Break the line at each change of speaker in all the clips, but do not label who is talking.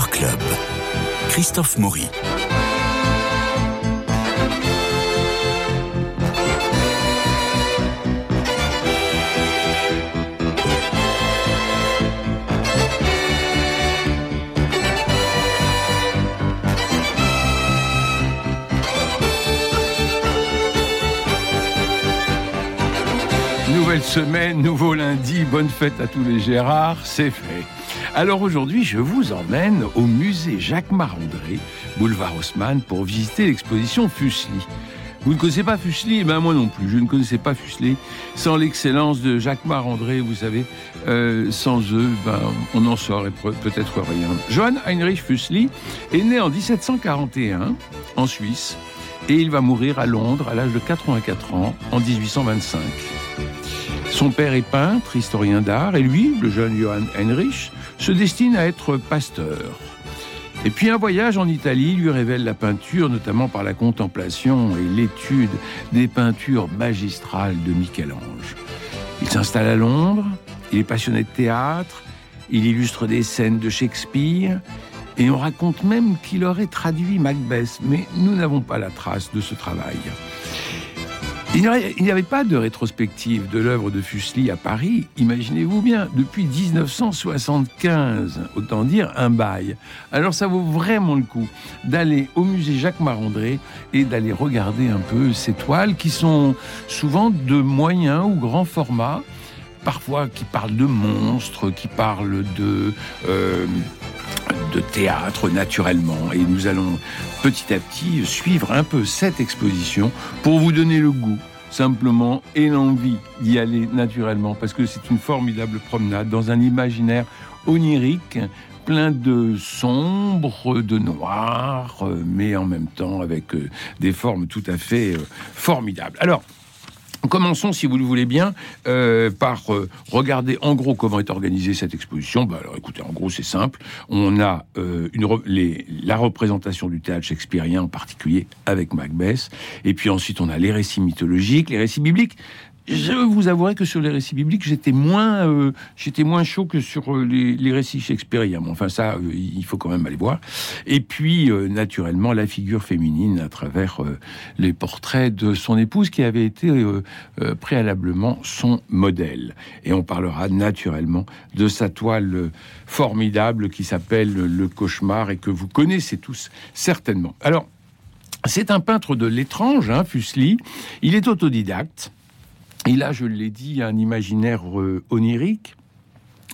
Club. Christophe Maury.
Nouvelle semaine, nouveau lundi, bonne fête à tous les Gérards, c'est fait. Alors aujourd'hui, je vous emmène au musée Jacques Marandré, boulevard Haussmann, pour visiter l'exposition Fuseli. Vous ne connaissez pas Fuseli Eh ben moi non plus, je ne connaissais pas Fuseli. Sans l'excellence de Jacques Marandré, vous savez, euh, sans eux, ben, on n'en saurait peut-être rien. Johann Heinrich Fuseli est né en 1741 en Suisse et il va mourir à Londres à l'âge de 84 ans en 1825. Son père est peintre, historien d'art, et lui, le jeune Johann Heinrich, se destine à être pasteur. Et puis un voyage en Italie lui révèle la peinture, notamment par la contemplation et l'étude des peintures magistrales de Michel-Ange. Il s'installe à Londres, il est passionné de théâtre, il illustre des scènes de Shakespeare, et on raconte même qu'il aurait traduit Macbeth, mais nous n'avons pas la trace de ce travail. Il n'y avait pas de rétrospective de l'œuvre de Fuseli à Paris, imaginez-vous bien, depuis 1975, autant dire un bail. Alors ça vaut vraiment le coup d'aller au musée Jacques Marandré et d'aller regarder un peu ces toiles qui sont souvent de moyen ou grand format, parfois qui parlent de monstres, qui parlent de... Euh, de théâtre naturellement. Et nous allons petit à petit suivre un peu cette exposition pour vous donner le goût simplement et l'envie d'y aller naturellement parce que c'est une formidable promenade dans un imaginaire onirique plein de sombre, de noir, euh, mais en même temps avec euh, des formes tout à fait euh, formidables. Alors, Commençons, si vous le voulez bien, euh, par euh, regarder en gros comment est organisée cette exposition. Bah, alors écoutez, en gros c'est simple. On a euh, la représentation du théâtre shakespearien en particulier avec Macbeth. Et puis ensuite on a les récits mythologiques, les récits bibliques. Je vous avouerai que sur les récits bibliques, j'étais moins, euh, j'étais moins chaud que sur euh, les, récits shakespeariens. enfin, ça, euh, il faut quand même aller voir. Et puis, naturellement, la figure féminine à travers les portraits de son épouse qui avait été préalablement son modèle. Et on parlera naturellement de sa toile formidable qui s'appelle Le Cauchemar et que vous connaissez tous certainement. Alors, c'est un peintre de l'étrange, hein, Fuseli. Il est autodidacte. Il a, je l'ai dit, un imaginaire euh, onirique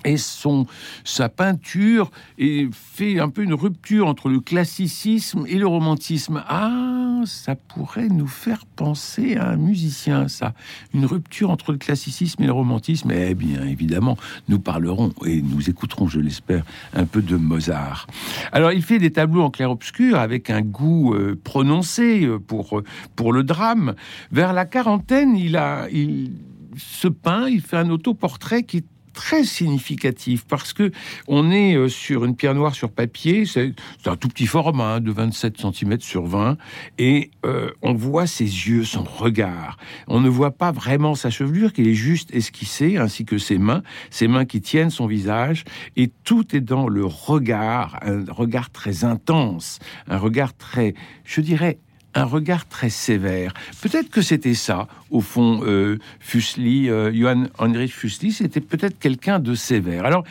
et son, sa peinture et fait un peu une rupture entre le classicisme et le romantisme. Ah, ça pourrait nous faire penser à un musicien, ça. Une rupture entre le classicisme et le romantisme. Eh bien, évidemment, nous parlerons et nous écouterons, je l'espère, un peu de Mozart. Alors, il fait des tableaux en clair-obscur avec un goût euh, prononcé euh, pour, pour le drame. Vers la quarantaine, il a... Il, se peint, il fait un autoportrait qui est très significatif parce que on est euh, sur une pierre noire sur papier, c'est un tout petit format hein, de 27 cm sur 20 et euh, on voit ses yeux, son regard. On ne voit pas vraiment sa chevelure qui est juste esquissée ainsi que ses mains, ses mains qui tiennent son visage et tout est dans le regard, un regard très intense, un regard très, je dirais, un regard très sévère. Peut-être que c'était ça, au fond, euh, Fuseli, euh, Johann Heinrich Fuseli, c'était peut-être quelqu'un de sévère. Alors,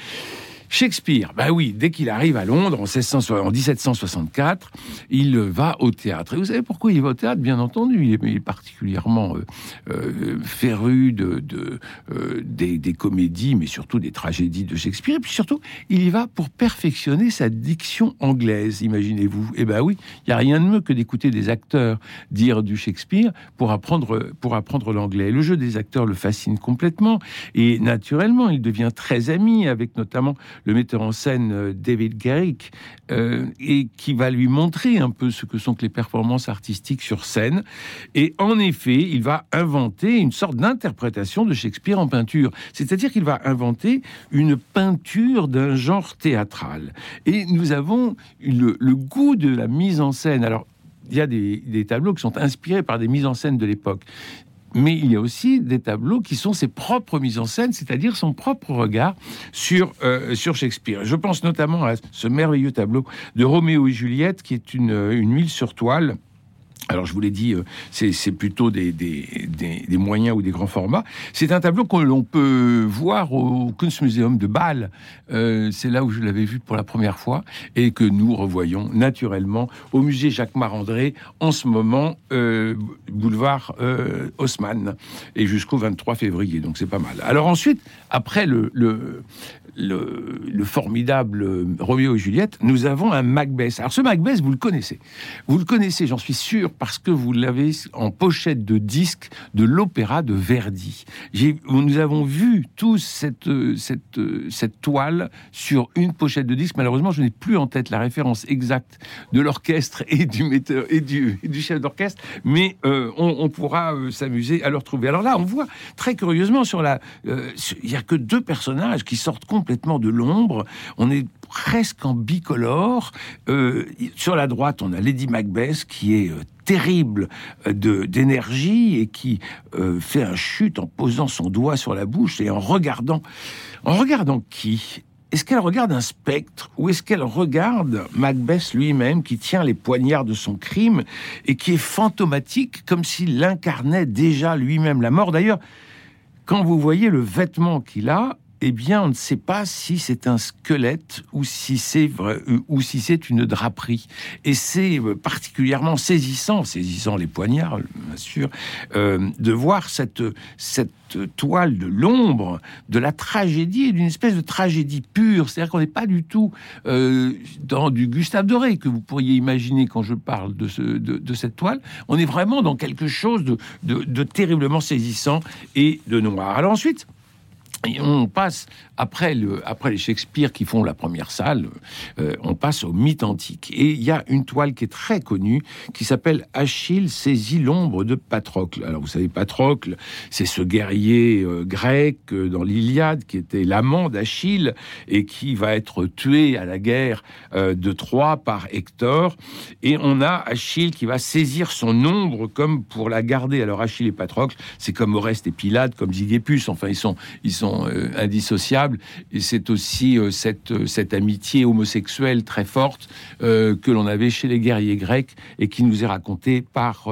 Shakespeare, bah oui, dès qu'il arrive à Londres en, 1764, il va au théâtre. Et vous savez pourquoi il va au théâtre? Bien entendu, il est, particulièrement euh, euh, féru de, euh, des, comédies, mais surtout des tragédies de Shakespeare. Et puis surtout, il y va pour perfectionner sa diction anglaise, imaginez-vous. Eh ben oui, il n'y a rien de mieux que d'écouter des acteurs dire du Shakespeare pour apprendre, pour apprendre l'anglais. Le jeu des acteurs le fascine complètement. Et naturellement, il devient très ami avec notamment le metteur en scène euh, David Garrick, euh, et qui va lui montrer un peu ce que sont les performances artistiques sur scène. Et en effet, il va inventer une sorte d'interprétation de Shakespeare en peinture. C'est-à-dire qu'il va inventer une peinture d'un genre théâtral. Et nous avons le, goût de la mise en scène. Alors, il y a des, des, tableaux qui sont inspirés par des mises en scène de l'époque mais il y a aussi des tableaux qui sont ses propres mises en scène, c'est-à-dire son propre regard sur, euh, Shakespeare. Je pense notamment à ce merveilleux tableau de Roméo et Juliette, qui est une, une huile sur toile alors je vous l'ai dit, euh, c'est plutôt des, des, moyens ou des grands formats. C'est un tableau que l'on peut voir au Kunstmuseum de Bâle. Euh, c'est là où je l'avais vu pour la première fois et que nous revoyons naturellement au musée Jacques Marandré en ce moment, euh, boulevard Haussmann, et jusqu'au 23 février. Donc c'est pas mal. Alors ensuite, après le, le, le, formidable Roméo et Juliette, nous avons un Macbeth. Alors ce Macbeth, vous le connaissez. Vous le connaissez, j'en suis sûr, parce que vous l'avez en pochette de disque de l'opéra de Verdi. Nous avons vu tous cette, toile sur une pochette de disque. Malheureusement, je n'ai plus en tête la référence exacte de l'orchestre et du metteur et du chef d'orchestre, mais euh, on, pourra euh, s'amuser à le retrouver. Alors là, on voit très curieusement sur la, euh, il n'y a que deux personnages qui sortent complètement de l'ombre. On est presque en bicolore. Euh, sur la droite, on a Lady Macbeth qui est euh, terrible euh, d'énergie et qui fait un chute en posant son doigt sur la bouche et en regardant en regardant qui? Est-ce qu'elle regarde un spectre ou est-ce qu'elle regarde Macbeth lui-même qui tient les poignards de son crime et qui est fantomatique comme s'il incarnait déjà lui-même la mort? D'ailleurs, quand vous voyez le vêtement qu'il a, eh bien, on ne sait pas si c'est un squelette ou si c'est ou si c'est une draperie. Et c'est euh, particulièrement saisissant, saisissant les poignards, bien sûr, euh, de voir cette cette toile de l'ombre, de la tragédie, d'une espèce de tragédie pure. C'est-à-dire qu'on n'est pas du tout euh, dans du Gustave Doré que vous pourriez imaginer quand je parle de, de, cette toile. On est vraiment dans quelque chose de, de, de terriblement saisissant et de noir. Alors ensuite, on passe après, le, après les Shakespeare qui font la première salle, euh, on passe au mythe antique. Et il y a une toile qui est très connue qui s'appelle Achille saisit l'ombre de Patrocle. Alors vous savez, Patrocle, c'est ce guerrier euh, grec euh, dans l'Iliade qui était l'amant d'Achille et qui va être tué à la guerre de Troie par Hector. Et on a Achille qui va saisir son ombre comme pour la garder. Alors Achille et Patrocle, c'est comme Oreste et Pilate, comme Zigépus. Enfin, ils sont, ils sont indissociables et c'est aussi euh, cette, euh, cette amitié homosexuelle très forte euh, que l'on avait chez les guerriers grecs et qui nous est racontée par,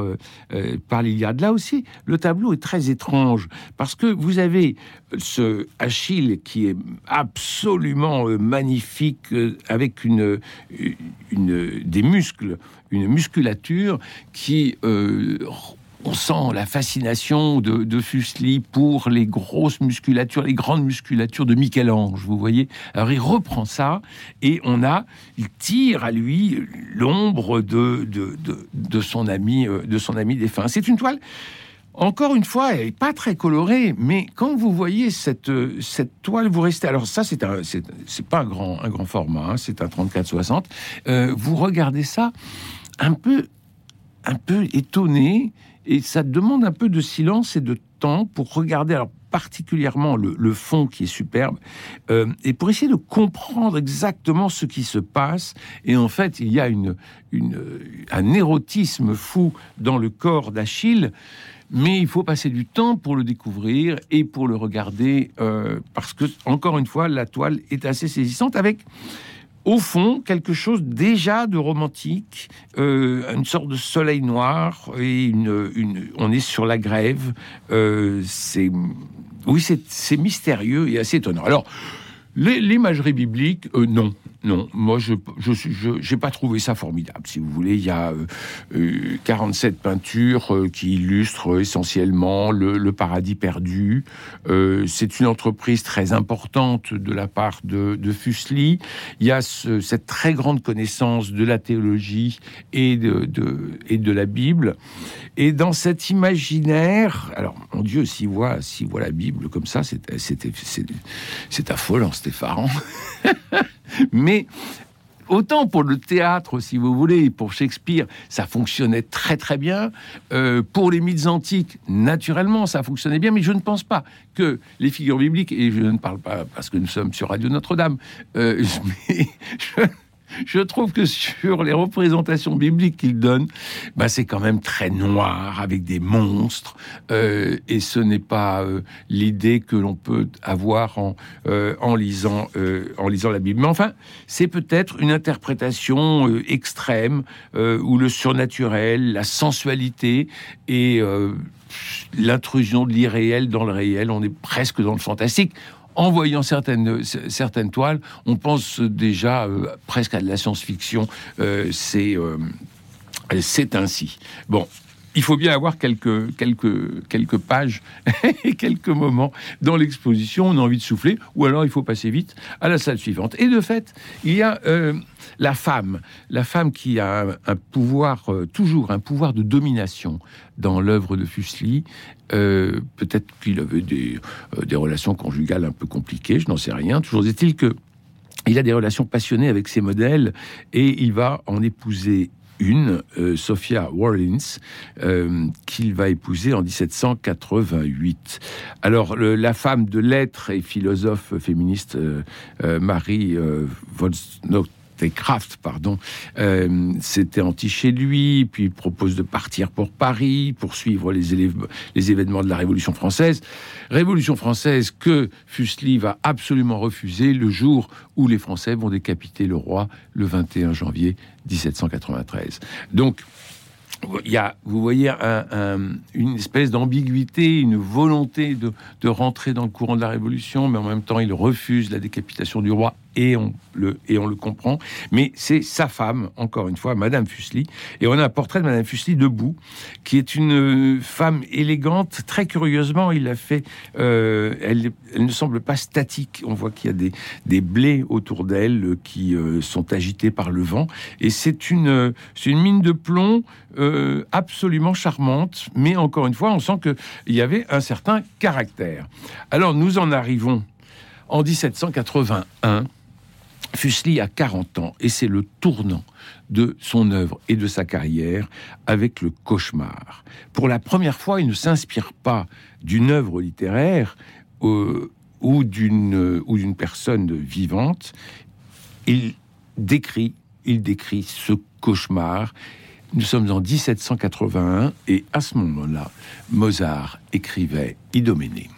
l'Iliade. Là aussi, le tableau est très étrange parce que vous avez ce Achille qui est absolument magnifique avec une, des muscles, une musculature qui on sent la fascination de, de Fuseli pour les grosses musculatures, les grandes musculatures de Michel-Ange, vous voyez. Alors il reprend ça et on a, il tire à lui l'ombre de, de, de, son ami, euh, de son ami défunt. C'est une toile. Encore une fois, elle n'est pas très colorée, mais quand vous voyez cette, cette toile, vous restez. Alors ça, c'est un, c'est pas un grand, un grand format, hein, c'est un 34-60. Euh, vous regardez ça un peu, un peu étonné et ça demande un peu de silence et de temps pour regarder, alors particulièrement le, fond qui est superbe, euh, et pour essayer de comprendre exactement ce qui se passe. Et en fait, il y a une, un érotisme fou dans le corps d'Achille. Mais il faut passer du temps pour le découvrir et pour le regarder, euh, parce que, encore une fois, la toile est assez saisissante avec au fond, quelque chose déjà de romantique, euh, une sorte de soleil noir, et une, on est sur la grève. Euh, c'est, oui, c'est mystérieux et assez étonnant. Alors, L'imagerie biblique, euh, non. Non, moi je j'ai pas trouvé ça formidable. Si vous voulez, il y a 47 euh, euh, peintures qui illustrent essentiellement le, paradis perdu. c'est une entreprise très importante de la part de, de Fuseli. Il y a cette très grande connaissance de la théologie et de, et de la Bible. Et dans cet imaginaire, alors mon Dieu, s'il voit voit la Bible comme ça, c'est c'est affolant effarant. Mais autant pour le théâtre, si vous voulez, pour Shakespeare, ça fonctionnait très très bien. Euh, pour les mythes antiques, naturellement, ça fonctionnait bien, mais je ne pense pas que les figures bibliques, et je ne parle pas parce que nous sommes sur Radio Notre-Dame, euh, trouve que sur les représentations bibliques qu'il donne, bah, c'est quand même très noir, avec des monstres, euh, et ce n'est pas euh, l'idée que l'on peut avoir en, euh, en, lisant, en lisant la Bible. Mais enfin, c'est peut-être une interprétation extrême, où le surnaturel, la sensualité et l'intrusion de l'irréel dans le réel, on est presque dans le fantastique en voyant certaines, certaines toiles, on pense déjà euh, presque à de la science-fiction. Euh, c'est euh, c'est ainsi. Bon, il faut bien avoir quelques, quelques, quelques pages et quelques moments dans l'exposition. On a envie de souffler, ou alors il faut passer vite à la salle suivante. Et de fait, il y a la femme, la femme qui a un, pouvoir, toujours un pouvoir de domination dans l'œuvre de Fuseli. Euh, peut-être qu'il avait des, euh, des, relations conjugales un peu compliquées, je n'en sais rien. Toujours est-il que il a des relations passionnées avec ses modèles et il va en épouser une, euh, Sophia Warlins, qu'il va épouser en 1788. Alors, la femme de lettres et philosophe féministe Marie Volsnock Kraft, pardon, euh, s'était anti chez lui, puis propose de partir pour Paris, pour suivre les, les événements de la Révolution française. Révolution française que Fuseli va absolument refuser le jour où les Français vont décapiter le roi le 21 janvier 1793. Donc, il y a, vous voyez, une espèce d'ambiguïté, une volonté de, rentrer dans le courant de la Révolution, mais en même temps, il refuse la décapitation du roi et on le, et on le comprend. Mais c'est sa femme, encore une fois, Madame Fuseli. Et on a un portrait de Madame Fuseli debout, qui est une femme élégante. Très curieusement, il a fait. Euh, elle, elle, ne semble pas statique. On voit qu'il y a des, des blés autour d'elle qui euh, sont agités par le vent. Et c'est une, une mine de plomb euh, absolument charmante. Mais encore une fois, on sent qu'il y avait un certain caractère. Alors nous en arrivons en 1781 Fuseli a 40 ans et c'est le tournant de son œuvre et de sa carrière avec le cauchemar. Pour la première fois, il ne s'inspire pas d'une œuvre littéraire euh, ou d'une personne vivante. Il décrit, il décrit ce cauchemar. Nous sommes en 1781 et à ce moment-là, Mozart écrivait Idoménée.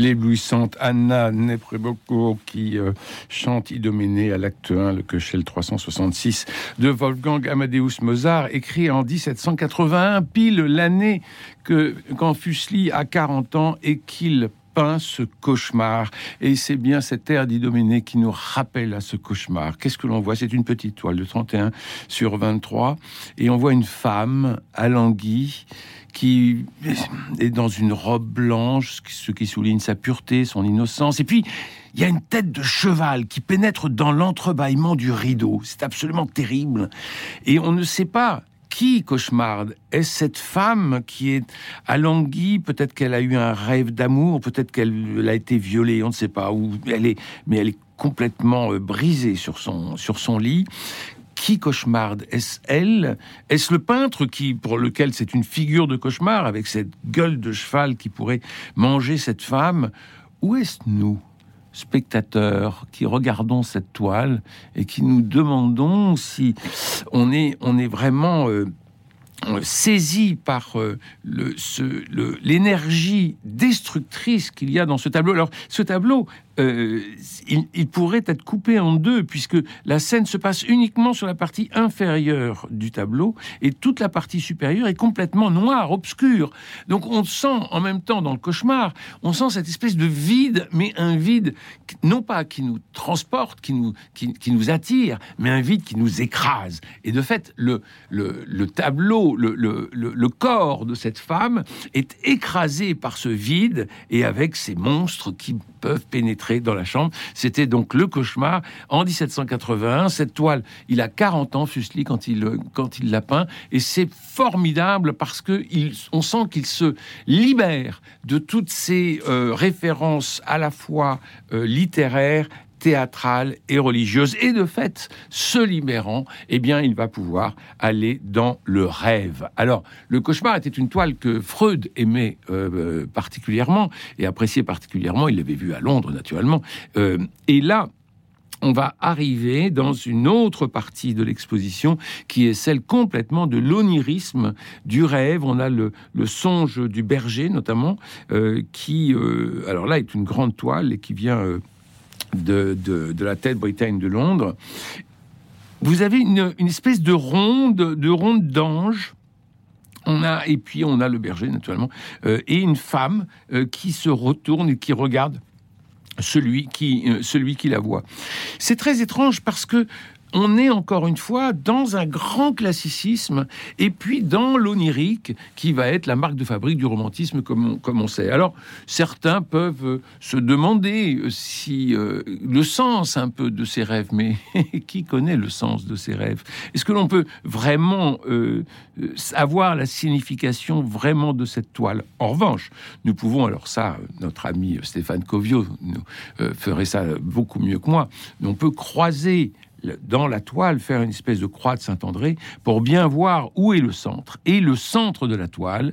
L'éblouissante Anna Nepreboko qui euh, chante Idoménée à l'acte 1, le Köchel 366 de Wolfgang Amadeus Mozart, écrit en 1781, pile l'année que quand Fuseli a 40 ans et qu'il peint ce cauchemar. Et c'est bien cette air d'Idoménée qui nous rappelle à ce cauchemar. Qu'est-ce que l'on voit? C'est une petite toile de 31 sur 23. Et on voit une femme alanguie qui est dans une robe blanche, ce qui souligne sa pureté, son innocence. Et puis, il y a une tête de cheval qui pénètre dans l'entrebâillement du rideau. C'est absolument terrible. Et on ne sait pas qui cauchemarde Est-ce cette femme qui est alanguie Peut-être qu'elle a eu un rêve d'amour, peut-être qu'elle a été violée, on ne sait pas. Ou elle est, mais elle est complètement euh, brisée sur son, sur son lit qui cauchemarde Est-ce elle? Est-ce le peintre qui, pour lequel c'est une figure de cauchemar, avec cette gueule de cheval qui pourrait manger cette femme? Ou est-ce nous spectateurs qui regardons cette toile et qui nous demandons si on est, on est vraiment euh, saisi par euh, l'énergie destructrice qu'il y a dans ce tableau? Alors, ce tableau, euh, il, pourrait être coupé en deux, puisque la scène se passe uniquement sur la partie inférieure du tableau, et toute la partie supérieure est complètement noire, obscure. Donc on sent en même temps dans le cauchemar, on sent cette espèce de vide, mais un vide non pas qui nous transporte, qui nous, qui, nous attire, mais un vide qui nous écrase. Et de fait, le, le, tableau, le, le corps de cette femme est écrasé par ce vide, et avec ces monstres qui peuvent pénétrer dans la chambre. C'était donc le cauchemar en 1781. Cette toile, il a 40 ans, Fuseli, quand il, quand il l'a peint. Et c'est formidable parce que on sent qu'il se libère de toutes ces euh, références à la fois euh, littéraires théâtrale et religieuse. Et de fait, se libérant, eh bien, il va pouvoir aller dans le rêve. Alors, le cauchemar était une toile que Freud aimait euh, particulièrement et appréciait particulièrement. Il l'avait vu à Londres, naturellement. Euh, et là, on va arriver dans une autre partie de l'exposition qui est celle complètement de l'onirisme du rêve. On a le, songe du berger notamment, euh, qui, alors là, est une grande toile et qui vient de, de, la tête Bretagne de Londres, vous avez une, espèce de ronde, de ronde d'ange. On a, et puis on a le berger, naturellement, euh, et une femme euh, qui se retourne et qui regarde celui qui, euh, celui qui la voit. C'est très étrange parce que on est encore une fois dans un grand classicisme et puis dans l'onirique qui va être la marque de fabrique du romantisme comme on, sait. Alors certains peuvent euh, se demander euh, si euh, le sens un peu de ces rêves, mais qui connaît le sens de ces rêves? Est-ce que l'on peut vraiment avoir la signification vraiment de cette toile? En revanche, nous pouvons, alors ça, notre ami Stéphane Covio nous, ferait ça beaucoup mieux que moi, on peut croiser dans la toile, faire une espèce de croix de Saint-André pour bien voir où est le centre. Et le centre de la toile,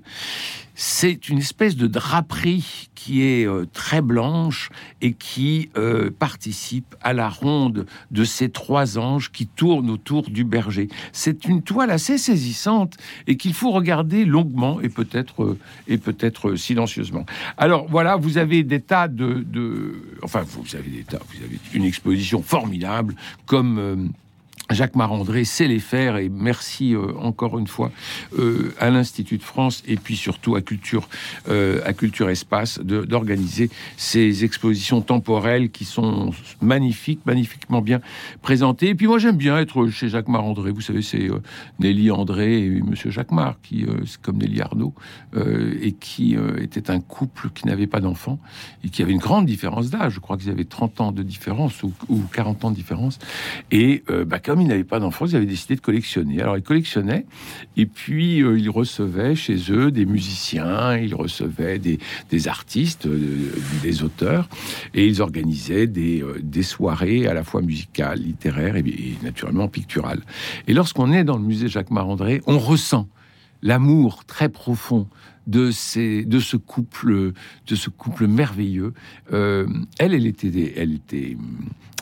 c'est une espèce de draperie qui est euh, très blanche et qui euh, participe à la ronde de ces trois anges qui tournent autour du berger. C'est une toile assez saisissante et qu'il faut regarder longuement et peut-être euh, peut-être silencieusement. Alors voilà, vous avez des tas de, enfin vous avez des tas, vous avez une exposition formidable comme Jacques Marandré sait les faire et merci euh, encore une fois euh, à l'Institut de France et puis surtout à Culture, euh, à Culture Espace d'organiser ces expositions temporelles qui sont magnifiques, magnifiquement bien présentées. Et puis moi j'aime bien être chez Jacques Marandré. Vous savez, c'est Nelly André et Monsieur Jacques Mar qui, c'est comme Nelly Arnaud, et qui était un couple qui n'avait pas d'enfants et qui avait une grande différence d'âge. Je crois qu'ils avaient 30 ans de différence ou, ou 40 ans de différence. Et bah, comme il n'avait pas d'enfants, ils avaient décidé de collectionner. Alors ils collectionnaient, et puis euh, ils recevaient chez eux des musiciens, ils recevaient des, artistes, euh, des auteurs, et ils organisaient des, des, soirées à la fois musicales, littéraires et, naturellement picturales. Et lorsqu'on est dans le musée Jacques Marandré, on ressent l'amour très profond de, ces, de ce couple, de ce couple merveilleux. elle, elle était, elle était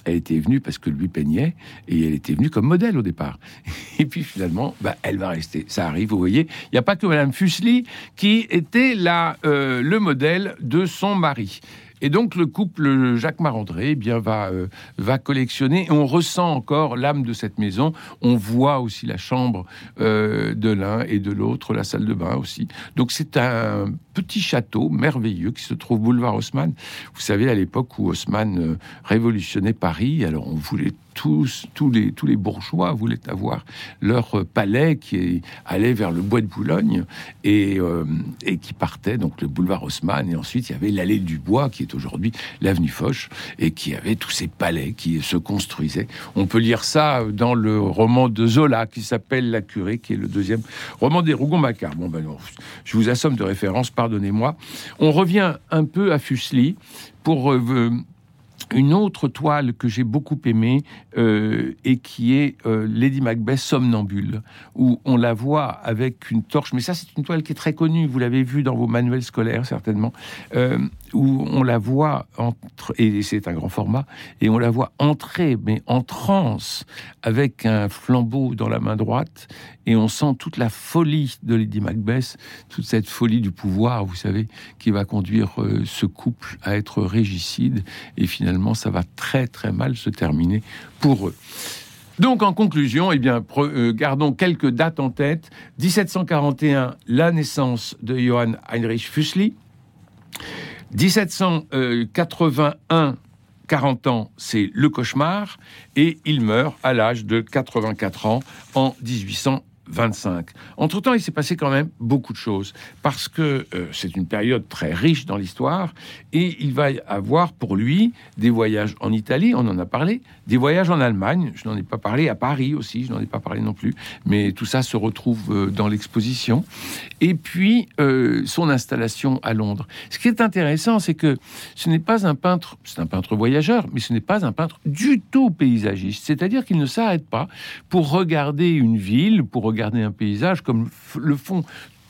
elle était venue parce que lui peignait et elle était venue comme modèle au départ. Et puis finalement, bah, elle va rester. Ça arrive, vous voyez. Il n'y a pas que Madame Fuseli qui était là, euh, le modèle de son mari. Et donc le couple Jacques Marandré eh bien va euh, va collectionner. on ressent encore l'âme de cette maison. On voit aussi la chambre euh, de l'un et de l'autre, la salle de bain aussi. Donc c'est un petit château merveilleux qui se trouve boulevard Haussmann. Vous savez à l'époque où Haussmann euh, révolutionnait Paris, alors on voulait tous, tous les, tous les bourgeois voulaient avoir leur palais qui allait vers le bois de Boulogne et, euh, et qui partait donc le boulevard Haussmann et ensuite il y avait l'allée du bois qui est aujourd'hui l'avenue Foch et qui avait tous ces palais qui se construisaient. On peut lire ça dans le roman de Zola qui s'appelle La Curée, qui est le deuxième roman des Rougon-Macquart. Bon ben je vous assomme de référence, pardonnez-moi. On revient un peu à Fuseli pour euh, une autre toile que j'ai beaucoup aimée euh, et qui est euh, Lady Macbeth somnambule, où on la voit avec une torche. Mais ça, c'est une toile qui est très connue. Vous l'avez vue dans vos manuels scolaires certainement, euh, où on la voit entre et c'est un grand format et on la voit entrer, mais en transe, avec un flambeau dans la main droite et on sent toute la folie de Lady Macbeth, toute cette folie du pouvoir, vous savez, qui va conduire ce couple à être régicide et finalement ça va très très mal se terminer pour eux. Donc en conclusion, eh bien, euh, gardons quelques dates en tête. 1741, la naissance de Johann Heinrich Füssli. 1781, 40 ans, c'est le cauchemar. Et il meurt à l'âge de 84 ans en 1800. 25. Entre-temps, il s'est passé quand même beaucoup de choses, parce que euh, c'est une période très riche dans l'histoire, et il va y avoir pour lui des voyages en Italie, on en a parlé, des voyages en Allemagne, je n'en ai pas parlé, à Paris aussi, je n'en ai pas parlé non plus, mais tout ça se retrouve euh, dans l'exposition, et puis euh, son installation à Londres. Ce qui est intéressant, c'est que ce n'est pas un peintre, c'est un peintre voyageur, mais ce n'est pas un peintre du tout paysagiste, c'est-à-dire qu'il ne s'arrête pas pour regarder une ville, pour regarder regarder un paysage comme le font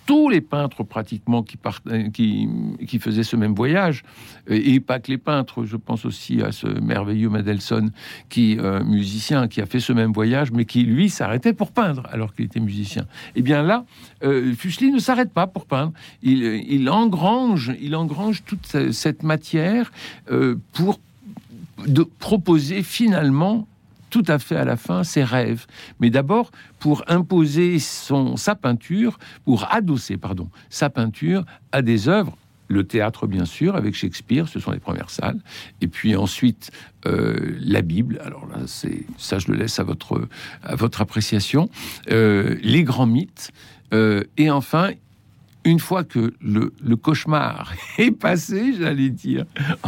tous les peintres pratiquement qui, euh, qui, faisaient ce même voyage, et pas que les peintres, je pense aussi à ce merveilleux Madelson, qui euh, musicien, qui a fait ce même voyage, mais qui lui s'arrêtait pour peindre alors qu'il était musicien. Et eh bien là, euh, ne s'arrête pas pour peindre, il, il, engrange, il engrange toute cette matière euh, pour de proposer finalement tout à fait à la fin ses rêves. Mais d'abord, pour imposer son, sa peinture, pour adosser, pardon, sa peinture à des œuvres le théâtre, bien sûr, avec Shakespeare, ce sont les premières salles. Et puis ensuite, euh, la Bible. Alors là, c'est ça, je le laisse à votre, à votre appréciation. Euh, les grands mythes. Euh, et enfin, une fois que le, cauchemar est passé, j'allais dire,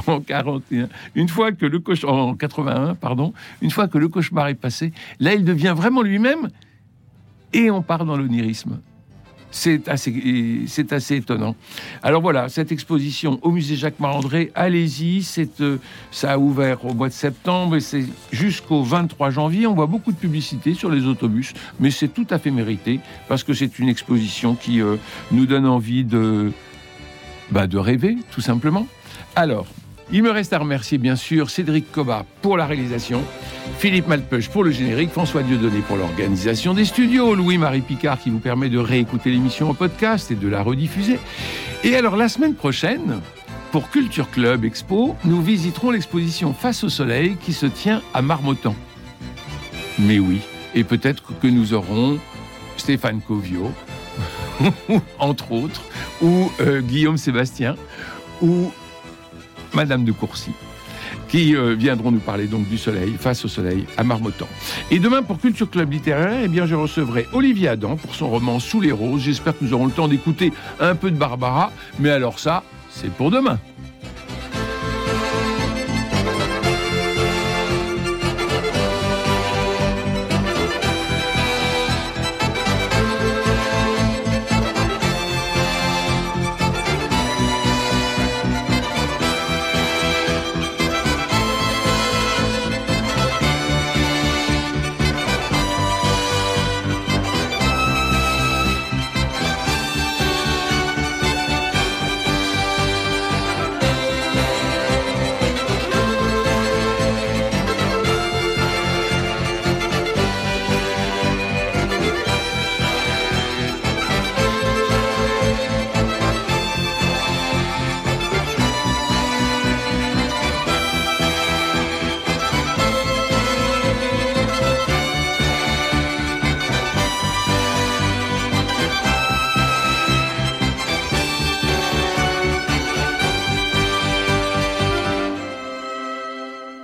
en 41, une fois que le en 81, pardon, une fois que le cauchemar est passé, là, il devient vraiment lui-même et on part dans l'onirisme. C'est assez, c'est assez étonnant. Alors voilà, cette exposition au musée Jacques Marandré, allez-y. C'est, euh, ça a ouvert au mois de septembre et c'est jusqu'au 23 janvier. On voit beaucoup de publicité sur les autobus, mais c'est tout à fait mérité parce que c'est une exposition qui euh, nous donne envie de, bah, de rêver, tout simplement. Alors, il me reste à remercier bien sûr Cédric Coba pour la réalisation, Philippe Malpeuch pour le générique, François Dieudonné pour l'organisation des studios, Louis-Marie Picard qui vous permet de réécouter l'émission en podcast et de la rediffuser. Et alors la semaine prochaine, pour Culture Club Expo, nous visiterons l'exposition Face au Soleil qui se tient à Marmottan. Mais oui, et peut-être que nous aurons Stéphane Covio, entre autres, ou euh, Guillaume Sébastien, ou Madame de Courcy qui euh, viendront nous parler donc du soleil, face au soleil, à Marmottan. Et demain, pour Culture Club Littéraire, eh bien, je recevrai Olivier Adam pour son roman Sous les roses. J'espère que nous aurons le temps d'écouter un peu de Barbara, mais alors ça, c'est pour demain.